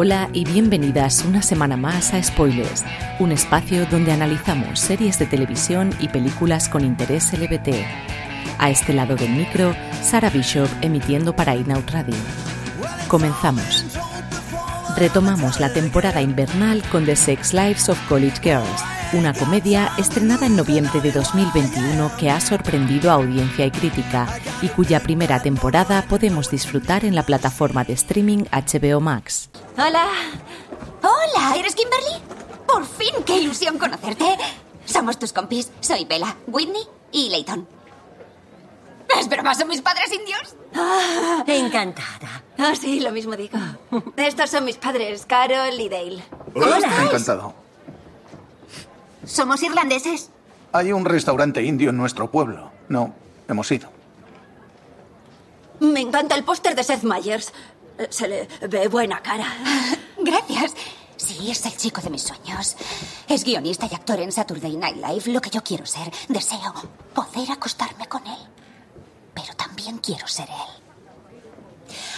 Hola y bienvenidas una semana más a Spoilers, un espacio donde analizamos series de televisión y películas con interés LBT. A este lado del micro, Sara Bishop emitiendo para Inout Radio. Comenzamos. Retomamos la temporada invernal con The Sex Lives of College Girls, una comedia estrenada en noviembre de 2021 que ha sorprendido a audiencia y crítica y cuya primera temporada podemos disfrutar en la plataforma de streaming HBO Max. Hola. Hola, ¿eres Kimberly? Por fin, qué ilusión conocerte. Somos tus compis. Soy Bella, Whitney y Leighton. ¿Es broma? ¿Son mis padres indios? Ah, encantada. Ah, sí, lo mismo digo. Estos son mis padres, Carol y Dale. Hola. Encantado. ¿Somos irlandeses? Hay un restaurante indio en nuestro pueblo. No, hemos ido. Me encanta el póster de Seth Meyers. Se le ve buena cara. Gracias. Sí, es el chico de mis sueños. Es guionista y actor en Saturday Night Live, lo que yo quiero ser. Deseo poder acostarme con él. Pero también quiero ser él.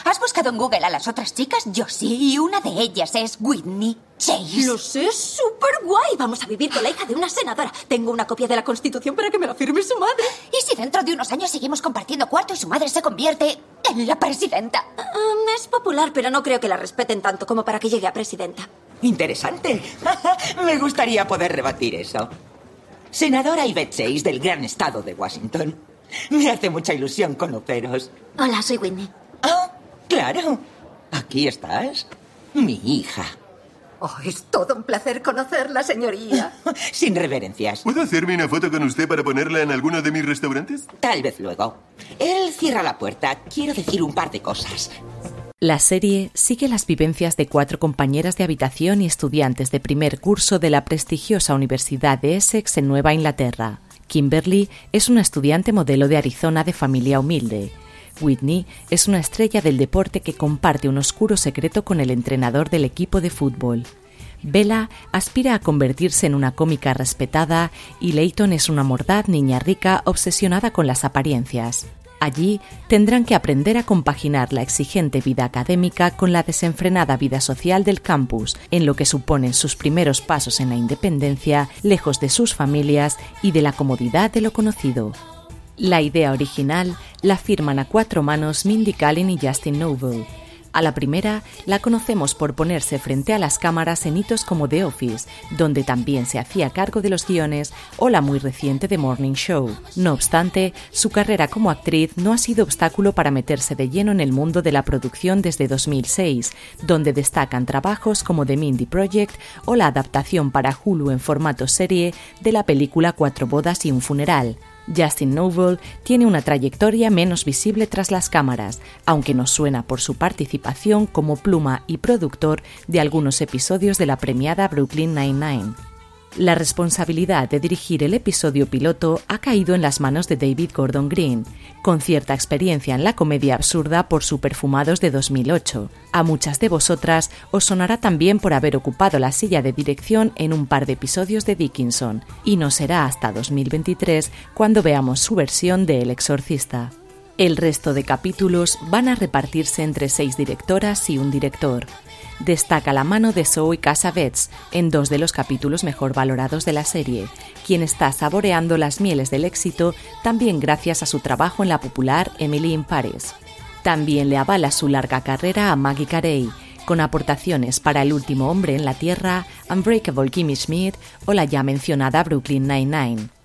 ¿Has buscado en Google a las otras chicas? Yo sí, y una de ellas es Whitney Chase. Lo sé, es súper guay. Vamos a vivir con la hija de una senadora. Tengo una copia de la Constitución para que me la firme su madre. ¿Y si dentro de unos años seguimos compartiendo cuarto y su madre se convierte en la presidenta? Um, es popular, pero no creo que la respeten tanto como para que llegue a presidenta. Interesante. me gustaría poder rebatir eso. Senadora Yvette Chase del gran estado de Washington. Me hace mucha ilusión conoceros. Hola, soy Whitney. Claro. Aquí estás. Mi hija. Oh, es todo un placer conocerla, señoría. Sin reverencias. ¿Puedo hacerme una foto con usted para ponerla en alguno de mis restaurantes? Tal vez luego. Él cierra la puerta. Quiero decir un par de cosas. La serie sigue las vivencias de cuatro compañeras de habitación y estudiantes de primer curso de la prestigiosa Universidad de Essex en Nueva Inglaterra. Kimberly es una estudiante modelo de Arizona de familia humilde. Whitney es una estrella del deporte que comparte un oscuro secreto con el entrenador del equipo de fútbol. Bella aspira a convertirse en una cómica respetada y Leighton es una mordaz niña rica obsesionada con las apariencias. Allí tendrán que aprender a compaginar la exigente vida académica con la desenfrenada vida social del campus, en lo que suponen sus primeros pasos en la independencia, lejos de sus familias y de la comodidad de lo conocido. La idea original la firman a cuatro manos Mindy Kaling y Justin Noble. A la primera la conocemos por ponerse frente a las cámaras en hitos como The Office, donde también se hacía cargo de los guiones, o la muy reciente The Morning Show. No obstante, su carrera como actriz no ha sido obstáculo para meterse de lleno en el mundo de la producción desde 2006, donde destacan trabajos como The Mindy Project o la adaptación para Hulu en formato serie de la película Cuatro bodas y un funeral. Justin Noble tiene una trayectoria menos visible tras las cámaras, aunque nos suena por su participación como pluma y productor de algunos episodios de la premiada Brooklyn Nine-Nine. La responsabilidad de dirigir el episodio piloto ha caído en las manos de David Gordon Green, con cierta experiencia en la comedia absurda por su Perfumados de 2008. A muchas de vosotras os sonará también por haber ocupado la silla de dirección en un par de episodios de Dickinson, y no será hasta 2023 cuando veamos su versión de El Exorcista. El resto de capítulos van a repartirse entre seis directoras y un director destaca la mano de Zoe Cassavetes en dos de los capítulos mejor valorados de la serie, quien está saboreando las mieles del éxito también gracias a su trabajo en la popular Emily in Paris. También le avala su larga carrera a Maggie Carey, con aportaciones para El último hombre en la Tierra, Unbreakable Kimmy Schmidt o la ya mencionada Brooklyn Nine-Nine.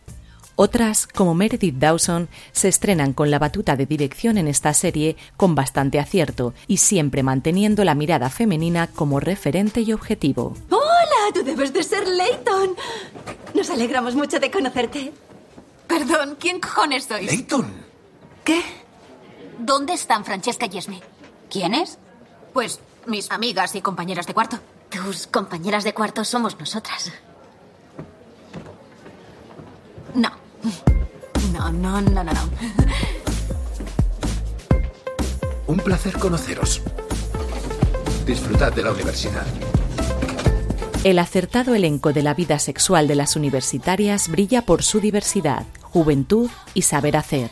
Otras, como Meredith Dawson, se estrenan con la batuta de dirección en esta serie con bastante acierto y siempre manteniendo la mirada femenina como referente y objetivo. ¡Hola! Tú debes de ser Leighton. alegramos mucho de conocerte. Perdón, ¿quién cojones sois? Leighton. ¿Qué? ¿Dónde están Francesca y Esme? ¿Quiénes? Pues mis amigas y compañeras de cuarto. Tus compañeras de cuarto somos nosotras. No. No, no, no, no, no. Un placer conoceros. Disfrutad de la universidad. El acertado elenco de la vida sexual de las universitarias brilla por su diversidad, juventud y saber hacer.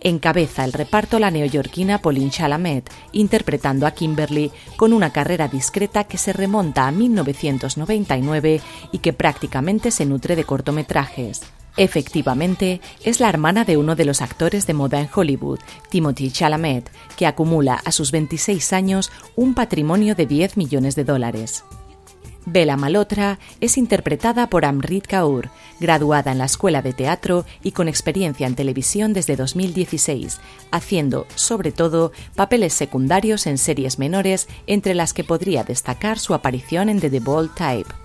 Encabeza el reparto la neoyorquina Pauline Chalamet, interpretando a Kimberly con una carrera discreta que se remonta a 1999 y que prácticamente se nutre de cortometrajes. Efectivamente, es la hermana de uno de los actores de moda en Hollywood, Timothy Chalamet, que acumula a sus 26 años un patrimonio de 10 millones de dólares. Bella Malotra es interpretada por Amrit Kaur, graduada en la Escuela de Teatro y con experiencia en televisión desde 2016, haciendo, sobre todo, papeles secundarios en series menores, entre las que podría destacar su aparición en The, The Bold Type.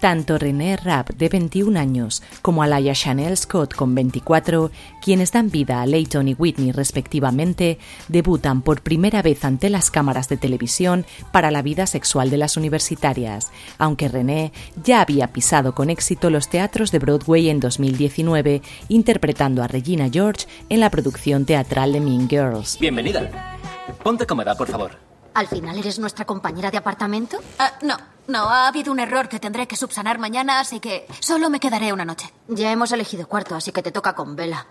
Tanto René Rapp, de 21 años, como Alaya Chanel Scott, con 24, quienes dan vida a Leighton y Whitney respectivamente, debutan por primera vez ante las cámaras de televisión para la vida sexual de las universitarias, aunque René ya había pisado con éxito los teatros de Broadway en 2019, interpretando a Regina George en la producción teatral de Mean Girls. Bienvenida. Ponte cómoda, por favor. ¿Al final eres nuestra compañera de apartamento? Ah, no, no, ha habido un error que tendré que subsanar mañana, así que solo me quedaré una noche. Ya hemos elegido cuarto, así que te toca con Vela.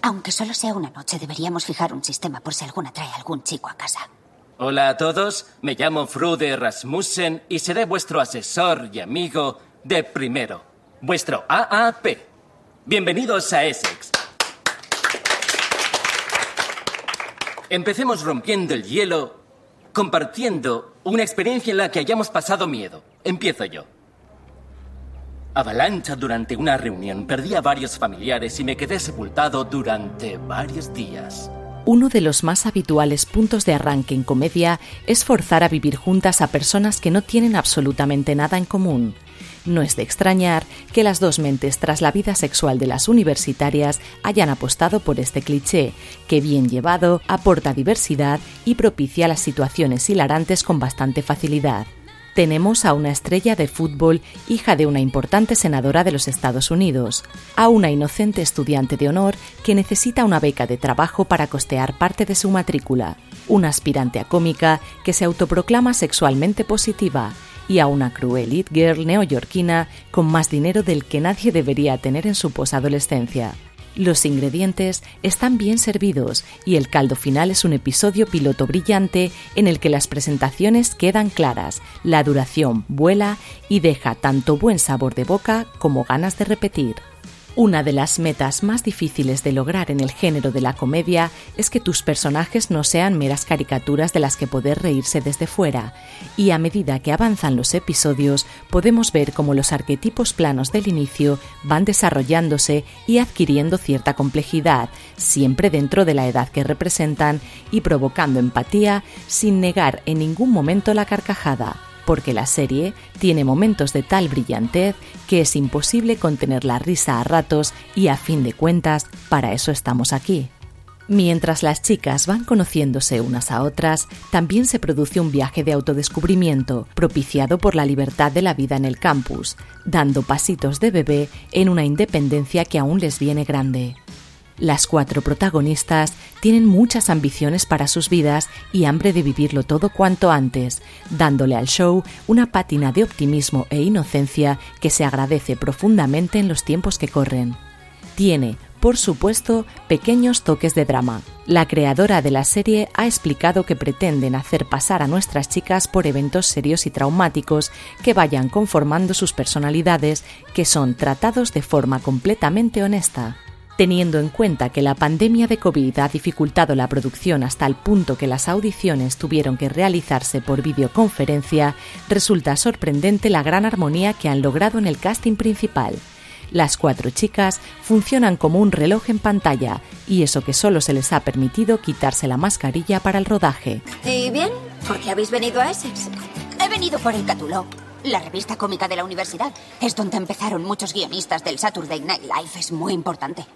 Aunque solo sea una noche, deberíamos fijar un sistema por si alguna trae algún chico a casa. Hola a todos, me llamo Frude Rasmussen y seré vuestro asesor y amigo de primero, vuestro AAP. Bienvenidos a Essex. Empecemos rompiendo el hielo compartiendo una experiencia en la que hayamos pasado miedo. Empiezo yo. Avalancha durante una reunión. Perdí a varios familiares y me quedé sepultado durante varios días. Uno de los más habituales puntos de arranque en comedia es forzar a vivir juntas a personas que no tienen absolutamente nada en común. No es de extrañar que las dos mentes tras la vida sexual de las universitarias hayan apostado por este cliché, que bien llevado aporta diversidad y propicia las situaciones hilarantes con bastante facilidad. Tenemos a una estrella de fútbol, hija de una importante senadora de los Estados Unidos, a una inocente estudiante de honor que necesita una beca de trabajo para costear parte de su matrícula, una aspirante a cómica que se autoproclama sexualmente positiva y a una cruel it girl neoyorquina con más dinero del que nadie debería tener en su posadolescencia. Los ingredientes están bien servidos y el caldo final es un episodio piloto brillante en el que las presentaciones quedan claras, la duración vuela y deja tanto buen sabor de boca como ganas de repetir. Una de las metas más difíciles de lograr en el género de la comedia es que tus personajes no sean meras caricaturas de las que poder reírse desde fuera, y a medida que avanzan los episodios podemos ver cómo los arquetipos planos del inicio van desarrollándose y adquiriendo cierta complejidad, siempre dentro de la edad que representan y provocando empatía sin negar en ningún momento la carcajada porque la serie tiene momentos de tal brillantez que es imposible contener la risa a ratos y a fin de cuentas, para eso estamos aquí. Mientras las chicas van conociéndose unas a otras, también se produce un viaje de autodescubrimiento, propiciado por la libertad de la vida en el campus, dando pasitos de bebé en una independencia que aún les viene grande. Las cuatro protagonistas tienen muchas ambiciones para sus vidas y hambre de vivirlo todo cuanto antes, dándole al show una pátina de optimismo e inocencia que se agradece profundamente en los tiempos que corren. Tiene, por supuesto, pequeños toques de drama. La creadora de la serie ha explicado que pretenden hacer pasar a nuestras chicas por eventos serios y traumáticos que vayan conformando sus personalidades, que son tratados de forma completamente honesta. Teniendo en cuenta que la pandemia de COVID ha dificultado la producción hasta el punto que las audiciones tuvieron que realizarse por videoconferencia, resulta sorprendente la gran armonía que han logrado en el casting principal. Las cuatro chicas funcionan como un reloj en pantalla, y eso que solo se les ha permitido quitarse la mascarilla para el rodaje. ¿Y bien? ¿Por qué habéis venido a Essex? He venido por el Catulo. la revista cómica de la universidad. Es donde empezaron muchos guionistas del Saturday Night Live. Es muy importante.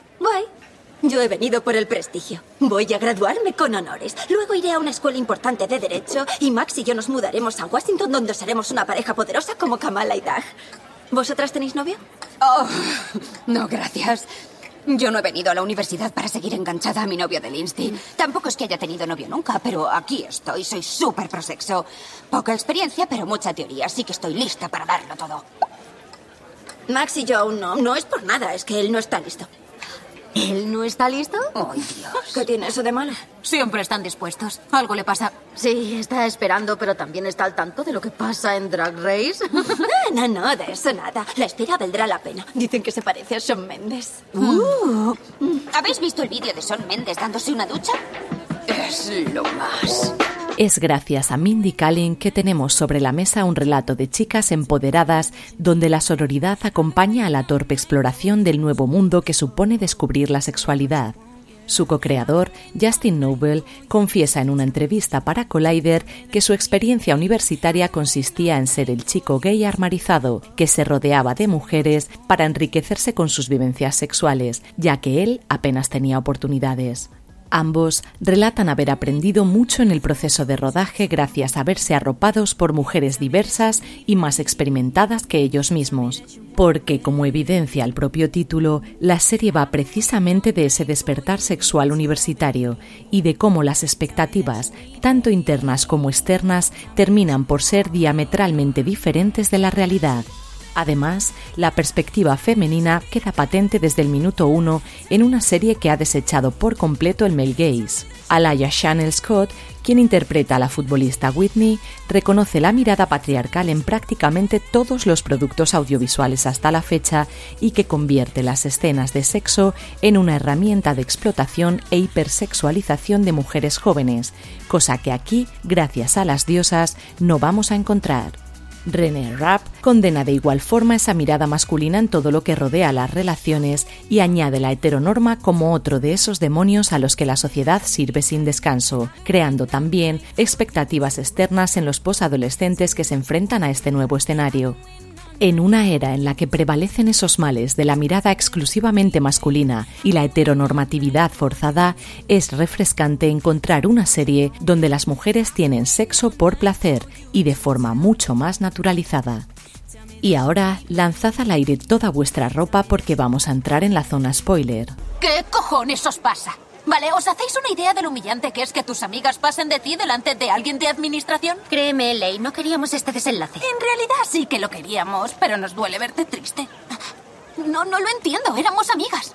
Yo he venido por el prestigio. Voy a graduarme con honores. Luego iré a una escuela importante de Derecho y Max y yo nos mudaremos a Washington donde seremos una pareja poderosa como Kamala y Doug. ¿Vosotras tenéis novio? Oh, no, gracias. Yo no he venido a la universidad para seguir enganchada a mi novio del Insti. Tampoco es que haya tenido novio nunca, pero aquí estoy. Soy súper prosexo. Poca experiencia, pero mucha teoría, así que estoy lista para darlo todo. Max y yo aún no. No es por nada, es que él no está listo. ¿Él no está listo? ¡Ay, Dios! ¿Qué tiene eso de malo? Siempre están dispuestos. Algo le pasa. Sí, está esperando, pero también está al tanto de lo que pasa en Drag Race. no, no, de eso nada. La espera valdrá la pena. Dicen que se parece a Shawn Mendes. Uh. ¿Habéis visto el vídeo de Shawn Mendes dándose una ducha? Es lo más. Es gracias a Mindy Kaling que tenemos sobre la mesa un relato de chicas empoderadas donde la sororidad acompaña a la torpe exploración del nuevo mundo que supone descubrir la sexualidad. Su co-creador, Justin Noble, confiesa en una entrevista para Collider que su experiencia universitaria consistía en ser el chico gay armarizado que se rodeaba de mujeres para enriquecerse con sus vivencias sexuales, ya que él apenas tenía oportunidades. Ambos relatan haber aprendido mucho en el proceso de rodaje gracias a verse arropados por mujeres diversas y más experimentadas que ellos mismos. Porque, como evidencia el propio título, la serie va precisamente de ese despertar sexual universitario y de cómo las expectativas, tanto internas como externas, terminan por ser diametralmente diferentes de la realidad. Además, la perspectiva femenina queda patente desde el minuto uno en una serie que ha desechado por completo el male gaze. Alaya Chanel Scott, quien interpreta a la futbolista Whitney, reconoce la mirada patriarcal en prácticamente todos los productos audiovisuales hasta la fecha y que convierte las escenas de sexo en una herramienta de explotación e hipersexualización de mujeres jóvenes, cosa que aquí, gracias a las diosas, no vamos a encontrar. René Rapp condena de igual forma esa mirada masculina en todo lo que rodea las relaciones y añade la heteronorma como otro de esos demonios a los que la sociedad sirve sin descanso, creando también expectativas externas en los posadolescentes que se enfrentan a este nuevo escenario. En una era en la que prevalecen esos males de la mirada exclusivamente masculina y la heteronormatividad forzada, es refrescante encontrar una serie donde las mujeres tienen sexo por placer y de forma mucho más naturalizada. Y ahora, lanzad al aire toda vuestra ropa porque vamos a entrar en la zona spoiler. ¿Qué cojones os pasa? Vale, ¿os hacéis una idea de lo humillante que es que tus amigas pasen de ti delante de alguien de administración? Créeme, Ley, no queríamos este desenlace. En realidad sí que lo queríamos, pero nos duele verte triste. No, no lo entiendo, éramos amigas.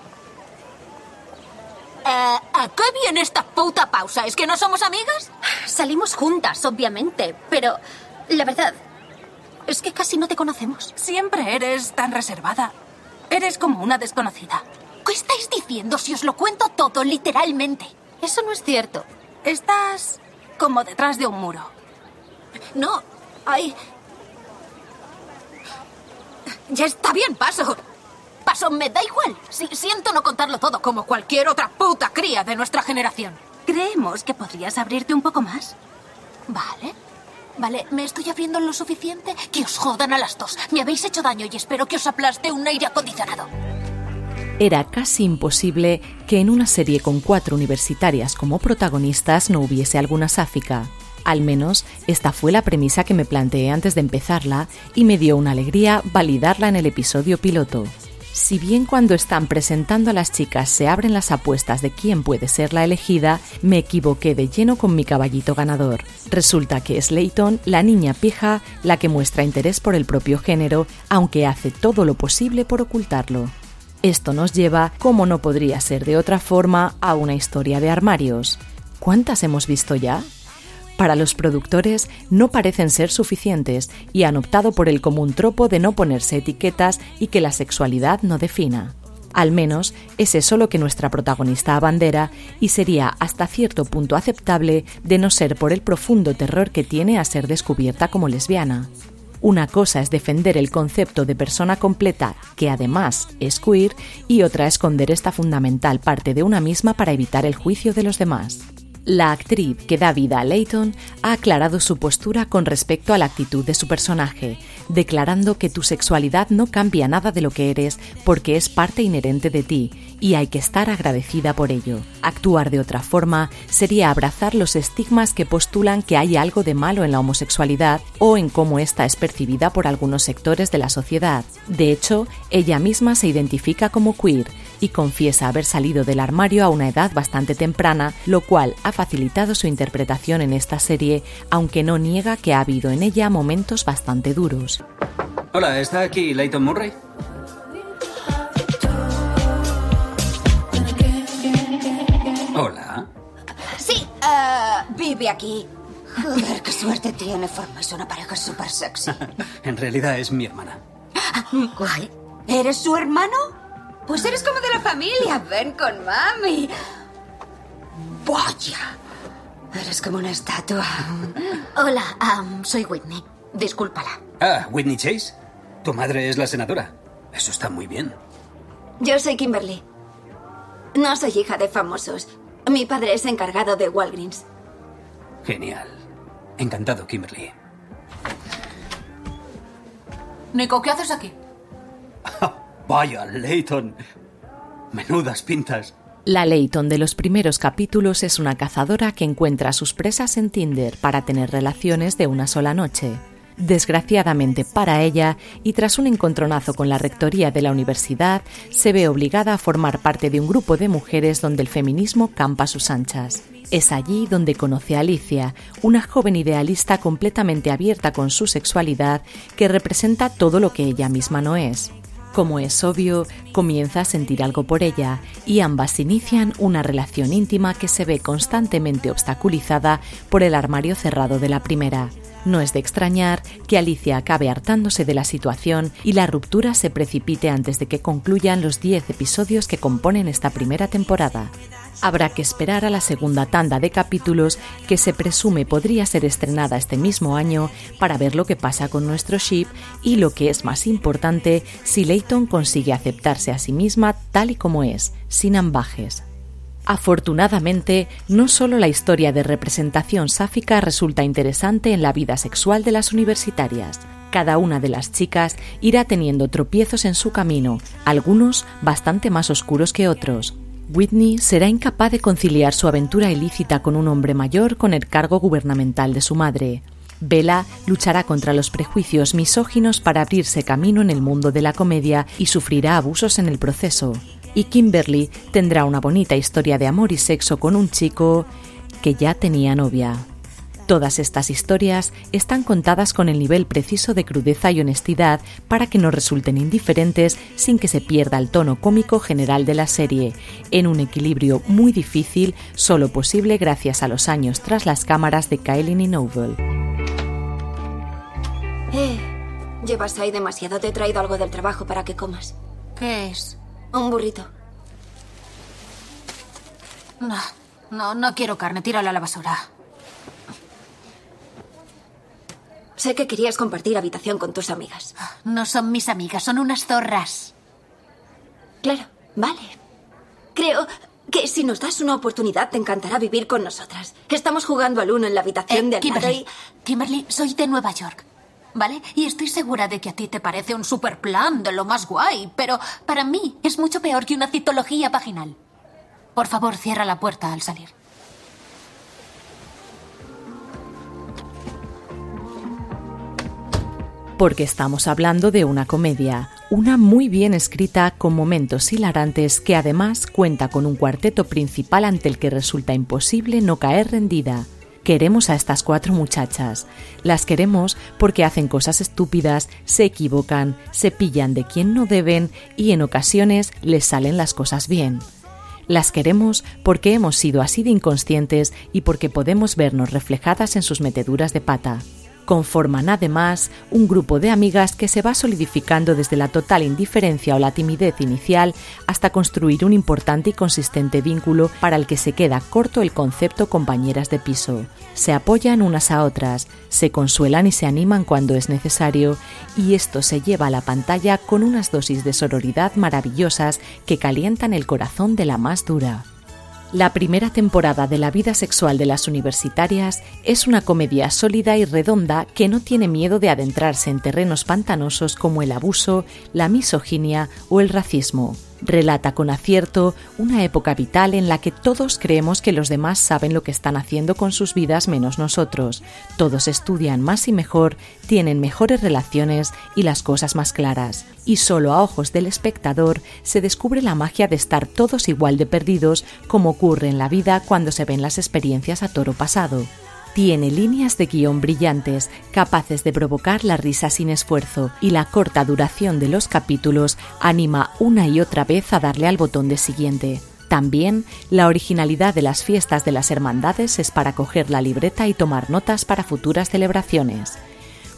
Eh, ¿A qué viene esta puta pausa? ¿Es que no somos amigas? Salimos juntas, obviamente, pero la verdad es que casi no te conocemos. Siempre eres tan reservada. Eres como una desconocida. ¿Qué estáis diciendo si os lo cuento todo literalmente? Eso no es cierto. Estás como detrás de un muro. No, hay... Ya está bien, paso. Paso, me da igual. Si, siento no contarlo todo como cualquier otra puta cría de nuestra generación. Creemos que podrías abrirte un poco más. Vale. Vale, me estoy abriendo lo suficiente que os jodan a las dos. Me habéis hecho daño y espero que os aplaste un aire acondicionado. Era casi imposible que en una serie con cuatro universitarias como protagonistas no hubiese alguna sáfica. Al menos esta fue la premisa que me planteé antes de empezarla y me dio una alegría validarla en el episodio piloto. Si bien cuando están presentando a las chicas se abren las apuestas de quién puede ser la elegida, me equivoqué de lleno con mi caballito ganador. Resulta que es Leighton, la niña pija, la que muestra interés por el propio género, aunque hace todo lo posible por ocultarlo. Esto nos lleva, como no podría ser de otra forma, a una historia de armarios. ¿Cuántas hemos visto ya? Para los productores no parecen ser suficientes y han optado por el común tropo de no ponerse etiquetas y que la sexualidad no defina. Al menos es eso lo que nuestra protagonista abandera y sería hasta cierto punto aceptable de no ser por el profundo terror que tiene a ser descubierta como lesbiana. Una cosa es defender el concepto de persona completa, que además es queer, y otra esconder esta fundamental parte de una misma para evitar el juicio de los demás. La actriz que da vida a Leighton ha aclarado su postura con respecto a la actitud de su personaje, declarando que tu sexualidad no cambia nada de lo que eres porque es parte inherente de ti y hay que estar agradecida por ello. Actuar de otra forma sería abrazar los estigmas que postulan que hay algo de malo en la homosexualidad o en cómo ésta es percibida por algunos sectores de la sociedad. De hecho, ella misma se identifica como queer y confiesa haber salido del armario a una edad bastante temprana, lo cual ha facilitado su interpretación en esta serie, aunque no niega que ha habido en ella momentos bastante duros. Hola, ¿está aquí Leighton Murray? Vive aquí. Joder, qué suerte tiene. Formáis una pareja súper sexy. en realidad es mi hermana. Guay. ¿Eres su hermano? Pues eres como de la familia. Ven con mami. Vaya. Eres como una estatua. Hola, soy Whitney. Discúlpala. Ah, Whitney Chase. Tu madre es la senadora. Eso está muy bien. Yo soy Kimberly. No soy hija de famosos. Mi padre es encargado de Walgreens. Genial. Encantado, Kimberly. Nico, ¿qué haces aquí? Vaya, Leighton. Menudas pintas. La Leighton de los primeros capítulos es una cazadora que encuentra a sus presas en Tinder para tener relaciones de una sola noche. Desgraciadamente para ella, y tras un encontronazo con la rectoría de la universidad, se ve obligada a formar parte de un grupo de mujeres donde el feminismo campa a sus anchas. Es allí donde conoce a Alicia, una joven idealista completamente abierta con su sexualidad que representa todo lo que ella misma no es. Como es obvio, comienza a sentir algo por ella y ambas inician una relación íntima que se ve constantemente obstaculizada por el armario cerrado de la primera. No es de extrañar que Alicia acabe hartándose de la situación y la ruptura se precipite antes de que concluyan los 10 episodios que componen esta primera temporada. Habrá que esperar a la segunda tanda de capítulos que se presume podría ser estrenada este mismo año para ver lo que pasa con nuestro ship y lo que es más importante, si Leighton consigue aceptarse a sí misma tal y como es, sin ambajes. Afortunadamente, no solo la historia de representación sáfica resulta interesante en la vida sexual de las universitarias. Cada una de las chicas irá teniendo tropiezos en su camino, algunos bastante más oscuros que otros. Whitney será incapaz de conciliar su aventura ilícita con un hombre mayor con el cargo gubernamental de su madre. Bella luchará contra los prejuicios misóginos para abrirse camino en el mundo de la comedia y sufrirá abusos en el proceso. Y Kimberly tendrá una bonita historia de amor y sexo con un chico que ya tenía novia. Todas estas historias están contadas con el nivel preciso de crudeza y honestidad para que no resulten indiferentes sin que se pierda el tono cómico general de la serie, en un equilibrio muy difícil, solo posible gracias a los años tras las cámaras de Kylie y Noble. Eh, llevas ahí demasiado. Te he traído algo del trabajo para que comas. ¿Qué es? Un burrito. No, no, no quiero carne. Tírala a la basura. Sé que querías compartir habitación con tus amigas. No son mis amigas, son unas zorras. Claro, vale. Creo que si nos das una oportunidad te encantará vivir con nosotras. Estamos jugando al uno en la habitación de al lado Kimberly, y- Kimberly, soy de Nueva York. ¿Vale? Y estoy segura de que a ti te parece un super plan de lo más guay, pero para mí es mucho peor que una citología vaginal. Por favor, cierra la puerta al salir. porque estamos hablando de una comedia, una muy bien escrita con momentos hilarantes que además cuenta con un cuarteto principal ante el que resulta imposible no caer rendida. Queremos a estas cuatro muchachas. Las queremos porque hacen cosas estúpidas, se equivocan, se pillan de quien no deben y en ocasiones les salen las cosas bien. Las queremos porque hemos sido así de inconscientes y porque podemos vernos reflejadas en sus meteduras de pata. Conforman además un grupo de amigas que se va solidificando desde la total indiferencia o la timidez inicial hasta construir un importante y consistente vínculo para el que se queda corto el concepto compañeras de piso. Se apoyan unas a otras, se consuelan y se animan cuando es necesario y esto se lleva a la pantalla con unas dosis de sororidad maravillosas que calientan el corazón de la más dura. La primera temporada de la vida sexual de las universitarias es una comedia sólida y redonda que no tiene miedo de adentrarse en terrenos pantanosos como el abuso, la misoginia o el racismo. Relata con acierto una época vital en la que todos creemos que los demás saben lo que están haciendo con sus vidas menos nosotros. Todos estudian más y mejor, tienen mejores relaciones y las cosas más claras. Y solo a ojos del espectador se descubre la magia de estar todos igual de perdidos como ocurre en la vida cuando se ven las experiencias a toro pasado. Tiene líneas de guion brillantes, capaces de provocar la risa sin esfuerzo, y la corta duración de los capítulos anima una y otra vez a darle al botón de siguiente. También la originalidad de las fiestas de las hermandades es para coger la libreta y tomar notas para futuras celebraciones.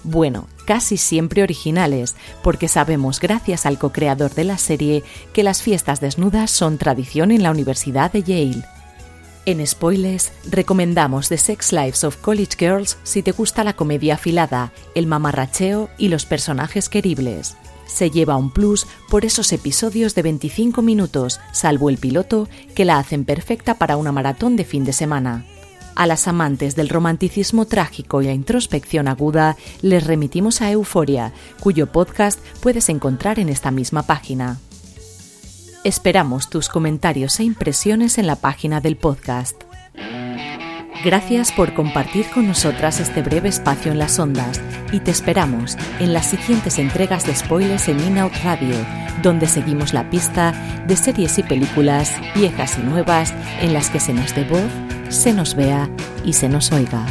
Bueno, casi siempre originales, porque sabemos gracias al co-creador de la serie que las fiestas desnudas son tradición en la Universidad de Yale. En Spoilers recomendamos The Sex Lives of College Girls si te gusta la comedia afilada, el mamarracheo y los personajes queribles. Se lleva un plus por esos episodios de 25 minutos, salvo el piloto, que la hacen perfecta para una maratón de fin de semana. A las amantes del romanticismo trágico y la introspección aguda les remitimos a Euforia, cuyo podcast puedes encontrar en esta misma página. Esperamos tus comentarios e impresiones en la página del podcast. Gracias por compartir con nosotras este breve espacio en las ondas y te esperamos en las siguientes entregas de spoilers en In Out Radio, donde seguimos la pista de series y películas viejas y nuevas en las que se nos dé voz, se nos vea y se nos oiga.